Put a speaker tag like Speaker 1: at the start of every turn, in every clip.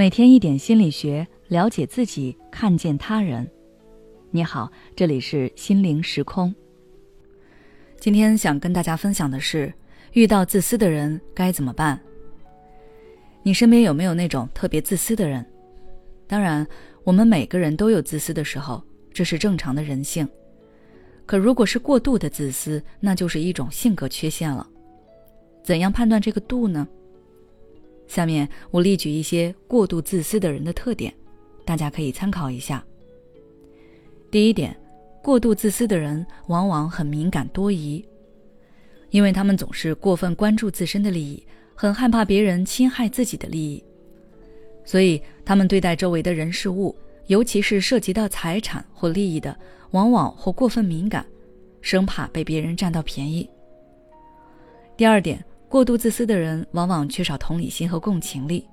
Speaker 1: 每天一点心理学，了解自己，看见他人。你好，这里是心灵时空。今天想跟大家分享的是，遇到自私的人该怎么办？你身边有没有那种特别自私的人？当然，我们每个人都有自私的时候，这是正常的人性。可如果是过度的自私，那就是一种性格缺陷了。怎样判断这个度呢？下面我列举一些过度自私的人的特点，大家可以参考一下。第一点，过度自私的人往往很敏感多疑，因为他们总是过分关注自身的利益，很害怕别人侵害自己的利益，所以他们对待周围的人事物，尤其是涉及到财产或利益的，往往或过分敏感，生怕被别人占到便宜。第二点。过度自私的人往往缺少同理心和共情力，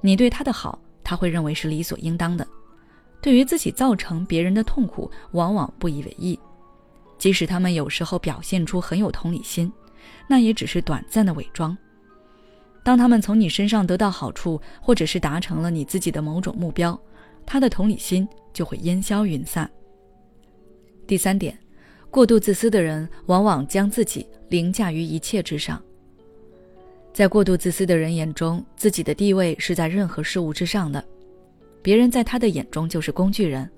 Speaker 1: 你对他的好，他会认为是理所应当的；对于自己造成别人的痛苦，往往不以为意。即使他们有时候表现出很有同理心，那也只是短暂的伪装。当他们从你身上得到好处，或者是达成了你自己的某种目标，他的同理心就会烟消云散。第三点，过度自私的人往往将自己凌驾于一切之上。在过度自私的人眼中，自己的地位是在任何事物之上的，别人在他的眼中就是工具人，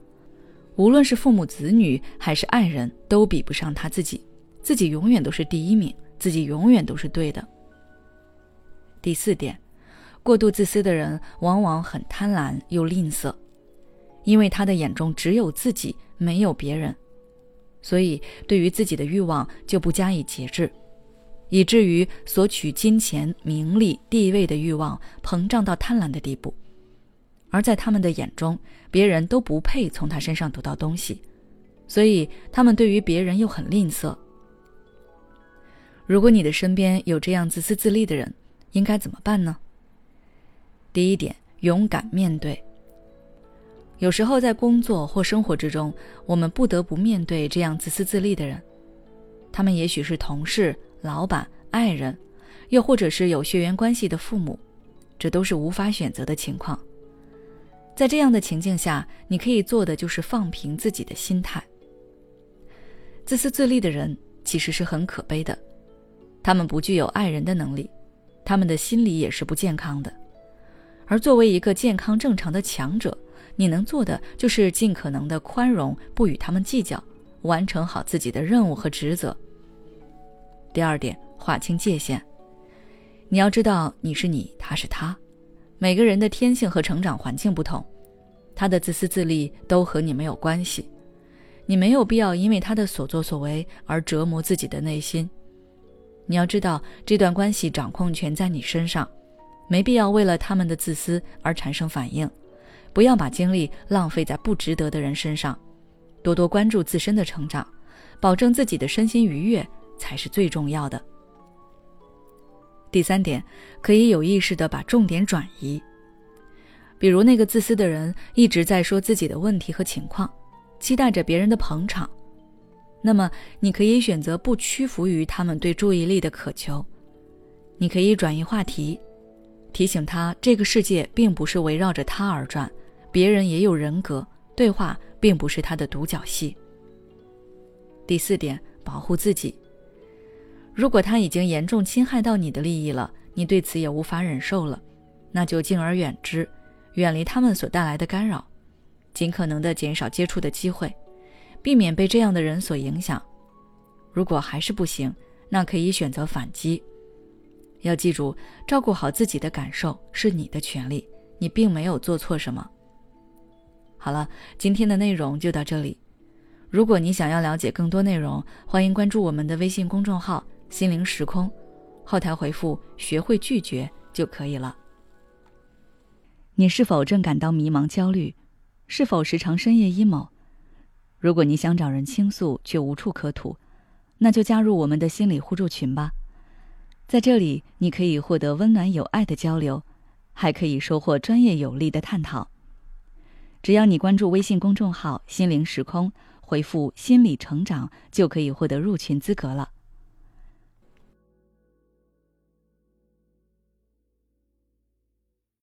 Speaker 1: 无论是父母子女还是爱人，都比不上他自己，自己永远都是第一名，自己永远都是对的。第四点，过度自私的人往往很贪婪又吝啬，因为他的眼中只有自己，没有别人，所以对于自己的欲望就不加以节制。以至于索取金钱、名利、地位的欲望膨胀到贪婪的地步，而在他们的眼中，别人都不配从他身上得到东西，所以他们对于别人又很吝啬。如果你的身边有这样自私自利的人，应该怎么办呢？第一点，勇敢面对。有时候在工作或生活之中，我们不得不面对这样自私自利的人，他们也许是同事。老板、爱人，又或者是有血缘关系的父母，这都是无法选择的情况。在这样的情境下，你可以做的就是放平自己的心态。自私自利的人其实是很可悲的，他们不具有爱人的能力，他们的心理也是不健康的。而作为一个健康正常的强者，你能做的就是尽可能的宽容，不与他们计较，完成好自己的任务和职责。第二点，划清界限。你要知道，你是你，他是他。每个人的天性和成长环境不同，他的自私自利都和你没有关系。你没有必要因为他的所作所为而折磨自己的内心。你要知道，这段关系掌控权在你身上，没必要为了他们的自私而产生反应。不要把精力浪费在不值得的人身上，多多关注自身的成长，保证自己的身心愉悦。才是最重要的。第三点，可以有意识的把重点转移。比如那个自私的人一直在说自己的问题和情况，期待着别人的捧场，那么你可以选择不屈服于他们对注意力的渴求。你可以转移话题，提醒他这个世界并不是围绕着他而转，别人也有人格，对话并不是他的独角戏。第四点，保护自己。如果他已经严重侵害到你的利益了，你对此也无法忍受了，那就敬而远之，远离他们所带来的干扰，尽可能的减少接触的机会，避免被这样的人所影响。如果还是不行，那可以选择反击。要记住，照顾好自己的感受是你的权利，你并没有做错什么。好了，今天的内容就到这里。如果你想要了解更多内容，欢迎关注我们的微信公众号。心灵时空，后台回复“学会拒绝”就可以了。你是否正感到迷茫、焦虑？是否时常深夜 emo？如果你想找人倾诉却无处可吐，那就加入我们的心理互助群吧。在这里，你可以获得温暖有爱的交流，还可以收获专业有力的探讨。只要你关注微信公众号“心灵时空”，回复“心理成长”，就可以获得入群资格了。